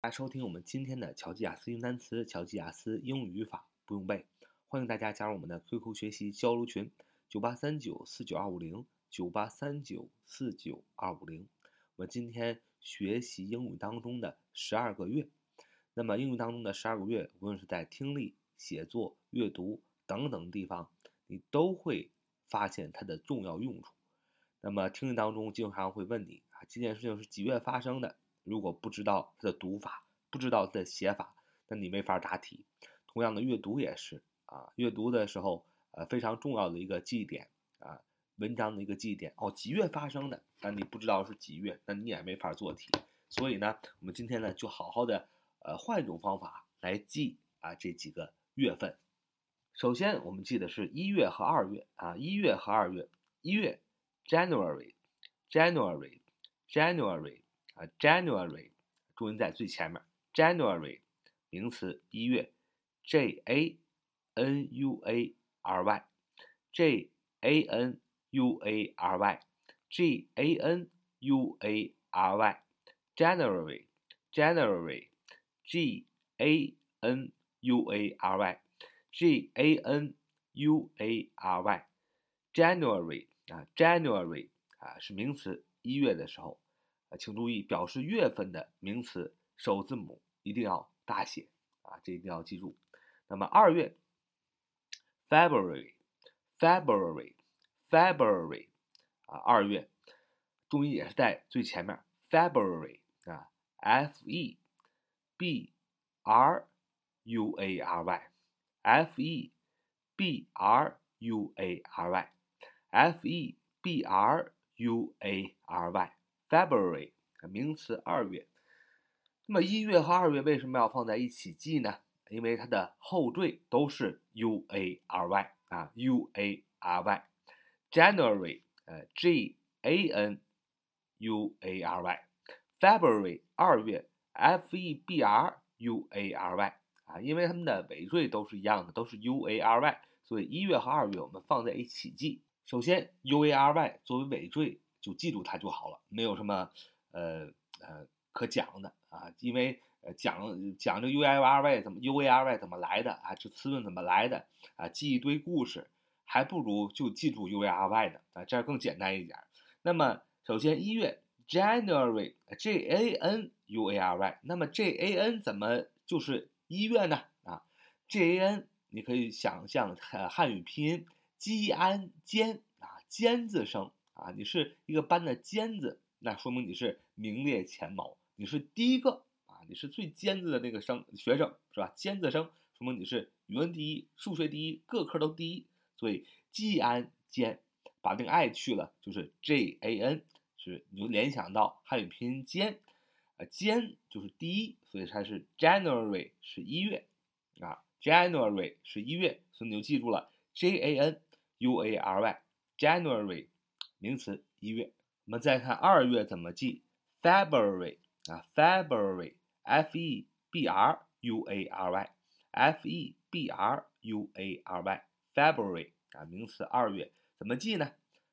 大家收听我们今天的乔吉雅思英单词、乔吉雅思英语语法不用背，欢迎大家加入我们的 QQ 学习交流群：九八三九四九二五零九八三九四九二五零。我们今天学习英语当中的十二个月，那么英语当中的十二个月，无论是在听力、写作、阅读等等地方，你都会发现它的重要用处。那么听力当中经常会问你啊，这件事情是几月发生的？如果不知道它的读法，不知道它的写法，那你没法答题。同样的，阅读也是啊，阅读的时候，呃，非常重要的一个记忆点啊，文章的一个记忆点哦，几月发生的？那你不知道是几月，那你也没法做题。所以呢，我们今天呢，就好好的呃，换一种方法来记啊这几个月份。首先，我们记的是一月和二月啊，一月和二月，一月 January，January，January。啊，January，重音在最前面。January，名词，一月。J A N U A R Y，J A N U A R Y，J A N U A R Y，January，January，G A N U A R Y，G A N U A R Y，January 啊，January 啊是名词，一月的时候。啊，请注意，表示月份的名词首字母一定要大写啊，这一定要记住。那么二月，February，February，February，啊，二月，重音也是在最前面，February 啊，F E B R U A R Y，F E B R U A R Y，F E B R U A R Y。February 名词二月，那么一月和二月为什么要放在一起记呢？因为它的后缀都是 U A R Y 啊，U A R Y，January 呃 J A N U A R Y，February 二月 F E B R U A R Y 啊，因为它们的尾缀都是一样的，都是 U A R Y，所以一月和二月我们放在一起记。首先 U A R Y 作为尾缀。就记住它就好了，没有什么呃呃可讲的啊，因为呃讲讲这 U A R Y 怎么 U A R Y 怎么来的啊，这词论怎么来的啊，记一堆故事，还不如就记住 U A R Y 的啊，这样更简单一点。那么首先一月 January J A N U A R Y，那么 J A N 怎么就是一月呢？啊，J A N 你可以想象汉汉语拼音基安尖啊尖字声。啊，你是一个班的尖子，那说明你是名列前茅，你是第一个啊，你是最尖子的那个生学生是吧？尖子生说明你是语文第一，数学第一，各科都第一，所以基安尖，把那个 i 去了就是 j a n，是你就联想到汉语拼音尖，啊尖就是第一，所以它是 January 是一月啊，January 是一月，所以你就记住了 j a n u a r y January。名词一月，我们再看二月怎么记？February 啊，February，F E B R U A R Y，F E B R U A R Y，February 啊，名词二月怎么记呢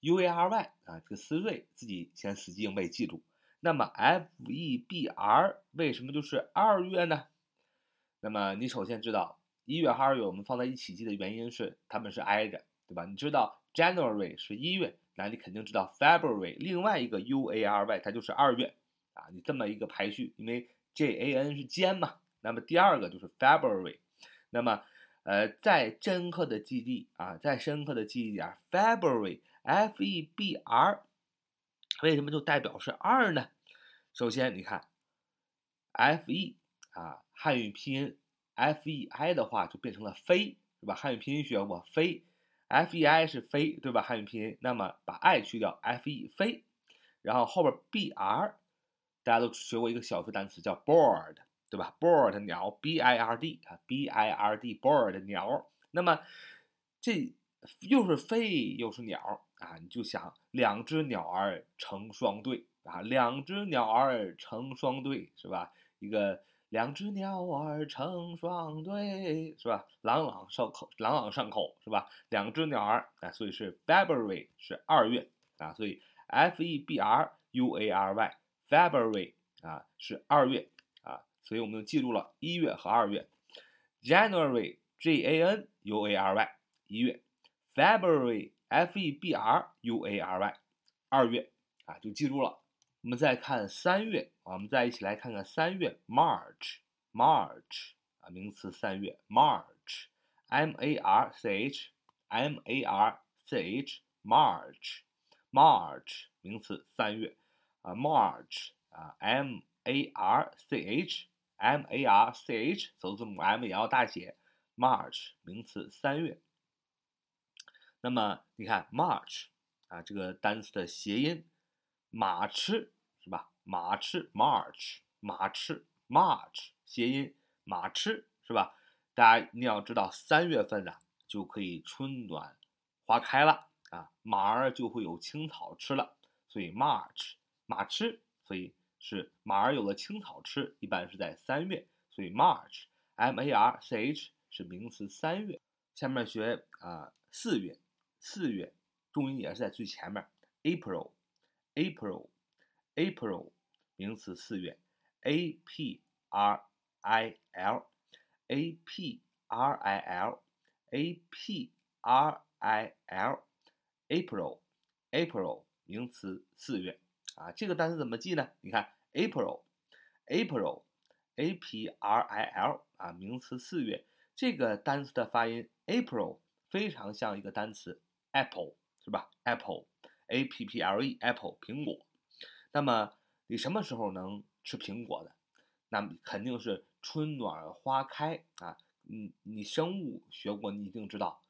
？U A R Y 啊，这个思锐自己先死记硬背记住。那么 F E B R 为什么就是二月呢？那么你首先知道一月和二月我们放在一起记的原因是它们是挨着，对吧？你知道 January 是一月。那你肯定知道 February 另外一个 U A R Y 它就是二月啊，你这么一个排序，因为 J A N 是尖嘛，那么第二个就是 February，那么呃再深刻的记忆啊，再深刻的记忆点 February F E B R 为什么就代表是二呢？首先你看 F E 啊汉语拼音 F E I 的话就变成了飞是吧？汉语拼音学过飞。F e i 是飞，对吧？汉语拼音，那么把 i 去掉，f e 飞，然后后边 b r，大家都学过一个小学单词叫 bird，对吧？bird 鸟，b i r d 啊，b i r d bird 鸟，那么这又是飞又是鸟啊，你就想两只鸟儿成双对啊，两只鸟儿成双对是吧？一个。两只鸟儿成双对，是吧？朗朗上口，朗朗上口，是吧？两只鸟儿啊，所以是 February 是二月啊，所以 F E B R U A R Y February 啊是二月啊，所以我们就记住了一月和二月。January，J A N U A R Y，一月；February，F E B R U A R Y，二月啊，就记住了。我们再看三月，我们再一起来看看三月，March，March 啊，名词三月，March，M A R C H，M A R C H，March，March 名词三月啊，March 啊，M A R C H。M A R C H，首字母 M 也要大写。March 名词三月。那么你看 March 啊，这个单词的谐音，马吃？马吃 March，马吃 March 谐音马吃是吧？大家一定要知道，三月份呢就可以春暖花开了啊，马儿就会有青草吃了，所以 March 马吃，所以。是马儿有了青草吃，一般是在三月，所以 March，M A R C H 是名词三月。下面学啊四月，四月重音也是在最前面，April，April，April 名词四月，A P R I L，A P R I L，A P R I L，April，April 名词四月。啊，这个单词怎么记呢？你看，April，April，A P R I L 啊，名词四月。这个单词的发音，April 非常像一个单词，apple 是吧？Apple，A P P L E，Apple 苹果。那么你什么时候能吃苹果的？那肯定是春暖花开啊。你，你生物学过，你一定知道。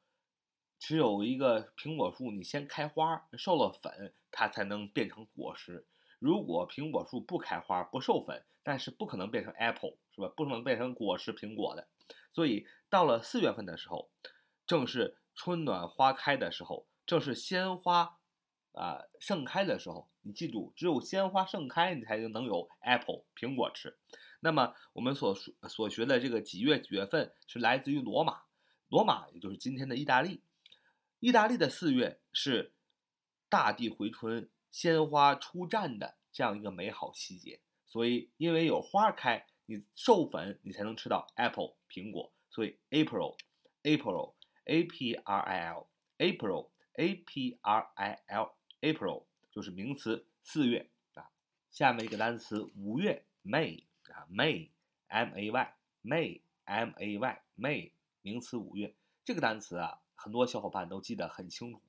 只有一个苹果树，你先开花，授了粉，它才能变成果实。如果苹果树不开花、不授粉，但是不可能变成 apple，是吧？不可能变成果实苹果的。所以到了四月份的时候，正是春暖花开的时候，正是鲜花啊盛开的时候。你记住，只有鲜花盛开，你才能有 apple 苹果吃。那么我们所所学的这个几月几月份是来自于罗马，罗马也就是今天的意大利。意大利的四月是大地回春、鲜花初绽的这样一个美好季节，所以因为有花开，你授粉，你才能吃到 apple 苹果，所以 April，April，A P R I L，April，A P R I L，April 就是名词四月啊。下面一个单词五月 May 啊，May，M A Y，May，M A Y，May 名词五月这个单词啊。很多小伙伴都记得很清楚，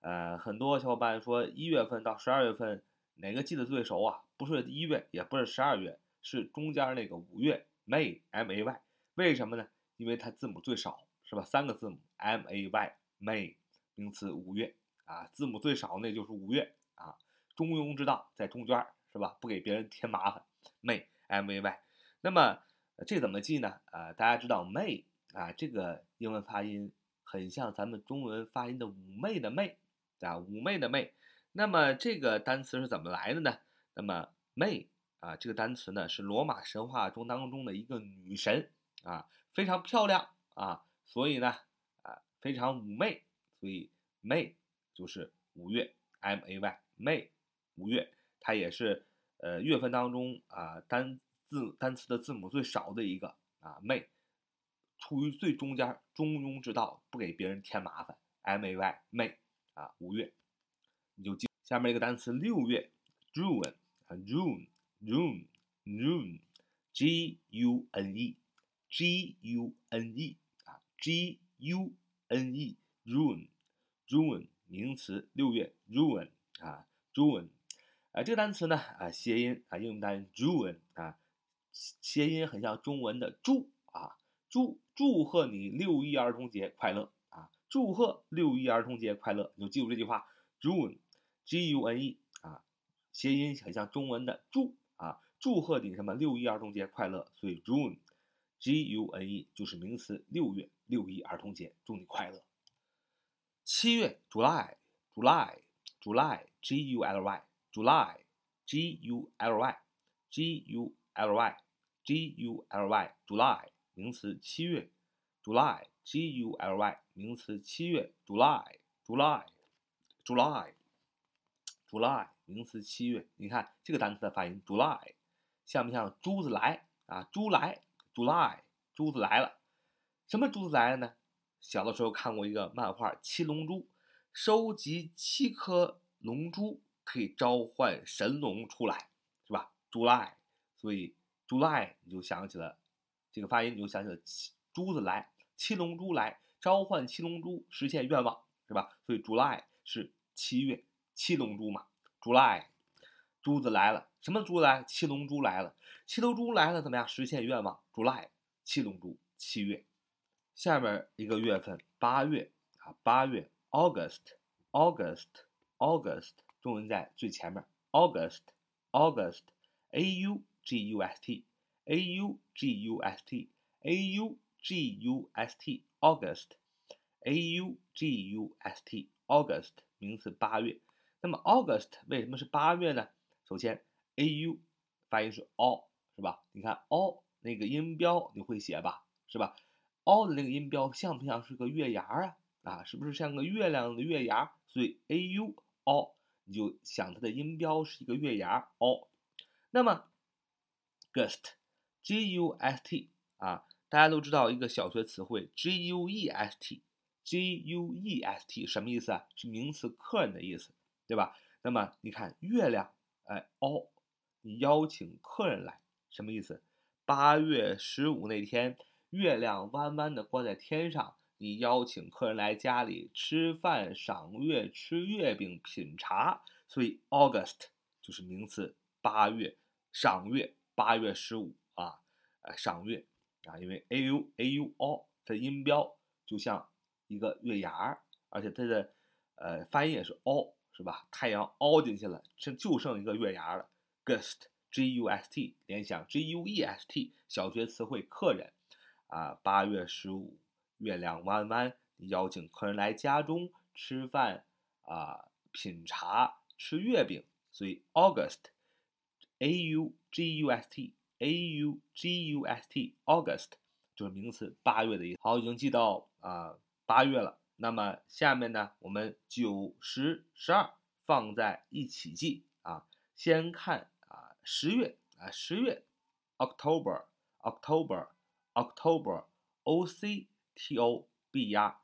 呃，很多小伙伴说一月份到十二月份哪个记得最熟啊？不是一月，也不是十二月，是中间那个五月，May M A Y。为什么呢？因为它字母最少，是吧？三个字母 M A Y May 名词五月啊，字母最少那就是五月，中庸之道在中间，是吧？不给别人添麻烦，May M A Y。那么这怎么记呢？啊，大家知道 May 啊，这个英文发音。很像咱们中文发音的妩媚的媚，啊，妩媚的媚。那么这个单词是怎么来的呢？那么 May 啊，这个单词呢是罗马神话中当中的一个女神啊，非常漂亮啊，所以呢啊非常妩媚，所以 May 就是五月 M A Y，M A Y，五月，它也是呃月份当中啊单字单词的字母最少的一个啊 May，。处于最中间，中庸之道，不给别人添麻烦。M A Y May 啊，五月，你就记下面一个单词六月，June 啊，June June June G U N E G U N E 啊，G U N E June June 名词，六月 June 啊，June 啊，这个单词呢啊，谐音啊，英文单 June 啊，谐音很像中文的祝啊。祝祝贺你六一儿童节快乐啊！祝贺六一儿童节快乐，你就记住这句话，June，G U N E 啊，谐音很像中文的祝啊，祝贺你什么六一儿童节快乐，所以 June，G U N E 就是名词，六月六一儿童节，祝你快乐。七月，July July July G U L Y July，G U L Y，G U L Y，G U L Y，July。名词七月，July，G U L Y，名词七月，July，July，July，July，名词七月。你看这个单词的发音，July，像不像珠子来啊，珠来，July，珠子来了。什么珠子来了呢？小的时候看过一个漫画《七龙珠》，收集七颗龙珠可以召唤神龙出来，是吧？July，所以 July 你就想起了这个发音，你就想起了七珠子来，七龙珠来召唤七龙珠，实现愿望，是吧？所以 July 是七月七龙珠嘛，July，珠子来了，什么珠来？七龙珠来了，七龙珠来了怎么样？实现愿望，July，七龙珠，七月。下面一个月份，八月啊，八月，August，August，August，中文在最前面，August，August，A U G U S T，A U G U S T，A U G U S T，August，A U G U S T，August，名词，八月。那么 August 为什么是八月呢？首先，A U 发音是 O，是吧？你看 O 那个音标你会写吧？是吧？o 的那个音标像不像是个月牙啊？啊，是不是像个月亮的月牙？所以 a u o 你就想它的音标是一个月牙 o。那么 gust g u s t 啊，大家都知道一个小学词汇 g u e s t g u e s t 什么意思啊？是名词客人的意思，对吧？那么你看月亮，哎 o，你邀请客人来，什么意思？八月十五那天。月亮弯弯的挂在天上，你邀请客人来家里吃饭、赏月、吃月饼、品茶，所以 August 就是名词，八月赏月，八月十五啊，呃，赏月啊，因为 a u a u o 的音标就像一个月牙，而且它的呃发音也是 o 是吧？太阳凹进去了，剩就剩一个月牙了。Gust g u s t 联想 g u e s t 小学词汇客人。啊，八月十五，月亮弯弯，邀请客人来家中吃饭啊，品茶，吃月饼，所以 August，A U G U S T，A U G U S T，August 就是名词，八月的意思。好，已经记到啊八月了。那么下面呢，我们九、十、十二放在一起记啊。先看啊十月啊十月，October，October。October, O C T O B 压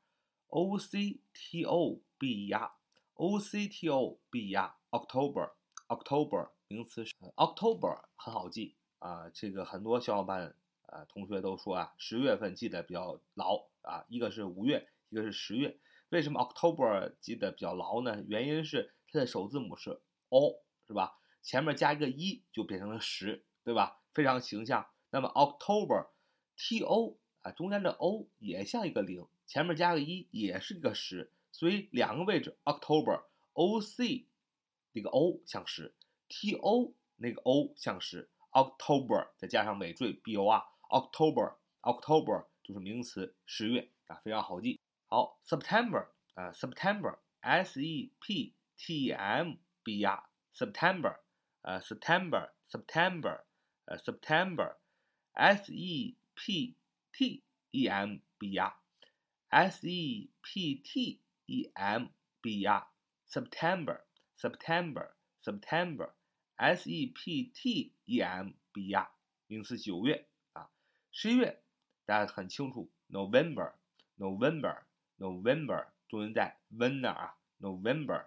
，O C T O B 压，O C T O B 压，October, October 名词是 October 很好记啊，这个很多小伙伴啊同学都说啊，十月份记得比较牢啊，一个是五月，一个是十月，为什么 October 记得比较牢呢？原因是它的首字母是 O，是吧？前面加一个一就变成了十，对吧？非常形象。那么 October。T O 啊，中间的 O 也像一个零，前面加个一也是一个十，所以两个位置 October O C 那个 O 像十，T O 那个 O 像十，October 再加上尾缀 B O R October October 就是名词十月啊，非常好记。好，September 啊，September S E P T M B R September 啊，September September 呃 September S E P T E M B R S E P T E M B R September September September S E P T E M B R 名词九月啊，十一月大家很清楚，November November November 中文在 when 那儿啊，November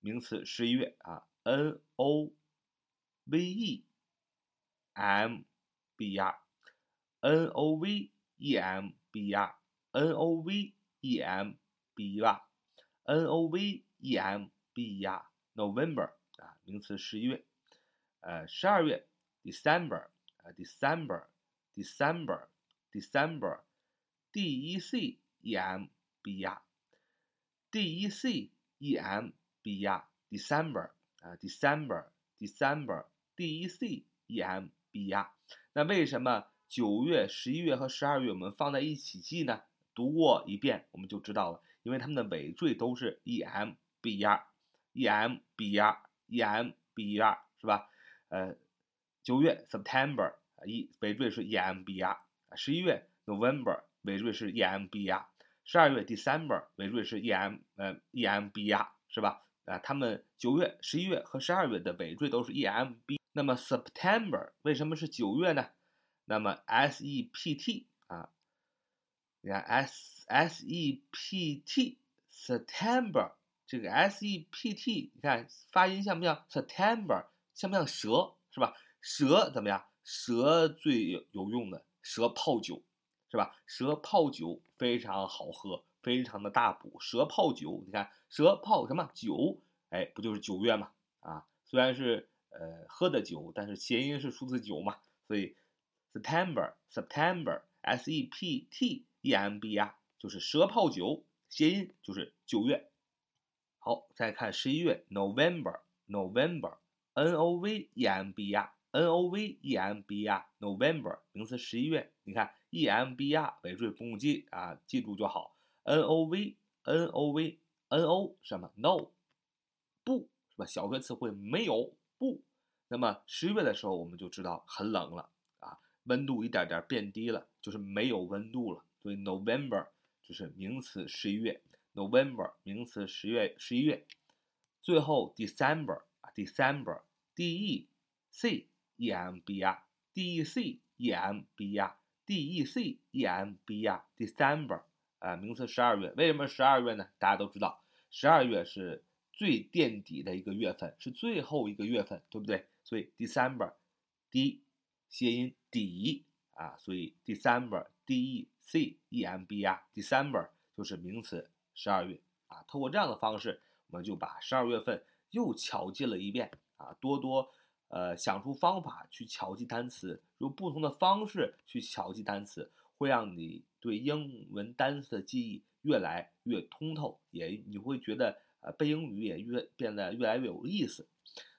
名词十一月啊，N O V E M B R N O V E M B R N O V E M B R N O V E M B R November 啊，名词十一月，呃，十二月 December 啊，December December December D E C E M B R D E C E M B R December 啊，December December D E C E M B R 那为什么？九月、十一月和十二月我们放在一起记呢？读过一遍我们就知道了，因为它们的尾缀都是 e m b r，e m b r，e m b r 是吧？呃，九月 September 一尾缀是 e m b r，十一月 November 尾缀是 e m b r，十二月 December 尾缀是 e m 呃 e m b r 是吧？啊，它们九月、十一月和十二月的尾缀都是 e m b。那么 September 为什么是九月呢？那么 S E P T 啊，你看 S S E P T September 这个 S E P T，你看发音像不像 September？像不像蛇是吧？蛇怎么样？蛇最有用的，蛇泡酒是吧？蛇泡酒非常好喝，非常的大补。蛇泡酒，你看蛇泡什么酒？哎，不就是九月嘛？啊，虽然是呃喝的酒，但是谐音是数字九嘛，所以 September September S E P T E M B R 就是蛇泡酒，谐音就是九月。好，再看十一月 November November N O V E M B R N O V E M B R November 名词十一月，你看 E M B R 尾缀不用记啊，记住就好。N O V N O V N O 什么 No 不是吧？小学词汇没有不。那么十月的时候，我们就知道很冷了，温度一点点变低了，就是没有温度了。所以 November 就是名词十一月，November 名词十月十一月。最后 December 啊，December D E C E M B R D E C E M B R D E C E M B R December 啊，名词十二月。为什么十二月呢？大家都知道，十二月是。最垫底的一个月份是最后一个月份，对不对？所以 December，D 谐音底啊，所以 December，D E C E M B R，December 就是名词十二月啊。通过这样的方式，我们就把十二月份又巧记了一遍啊。多多呃想出方法去巧记单词，用不同的方式去巧记单词，会让你对英文单词的记忆越来越通透，也你会觉得。呃，背英语也越变得越来越有意思。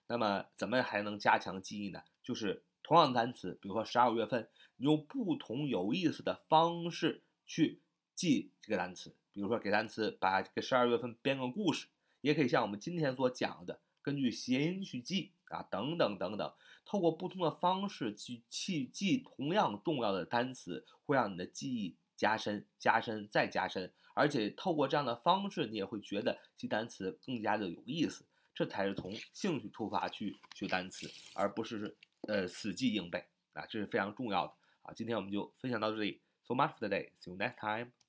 那么，怎么还能加强记忆呢？就是同样的单词，比如说十二月份，你用不同有意思的方式去记这个单词。比如说，给单词把这个十二月份编个故事，也可以像我们今天所讲的，根据谐音去记啊，等等等等。透过不同的方式去去记同样重要的单词，会让你的记忆加深、加深再加深。而且透过这样的方式，你也会觉得记单词更加的有意思。这才是从兴趣出发去学单词，而不是呃死记硬背啊，这是非常重要的啊。今天我们就分享到这里，so much for today，see you next time。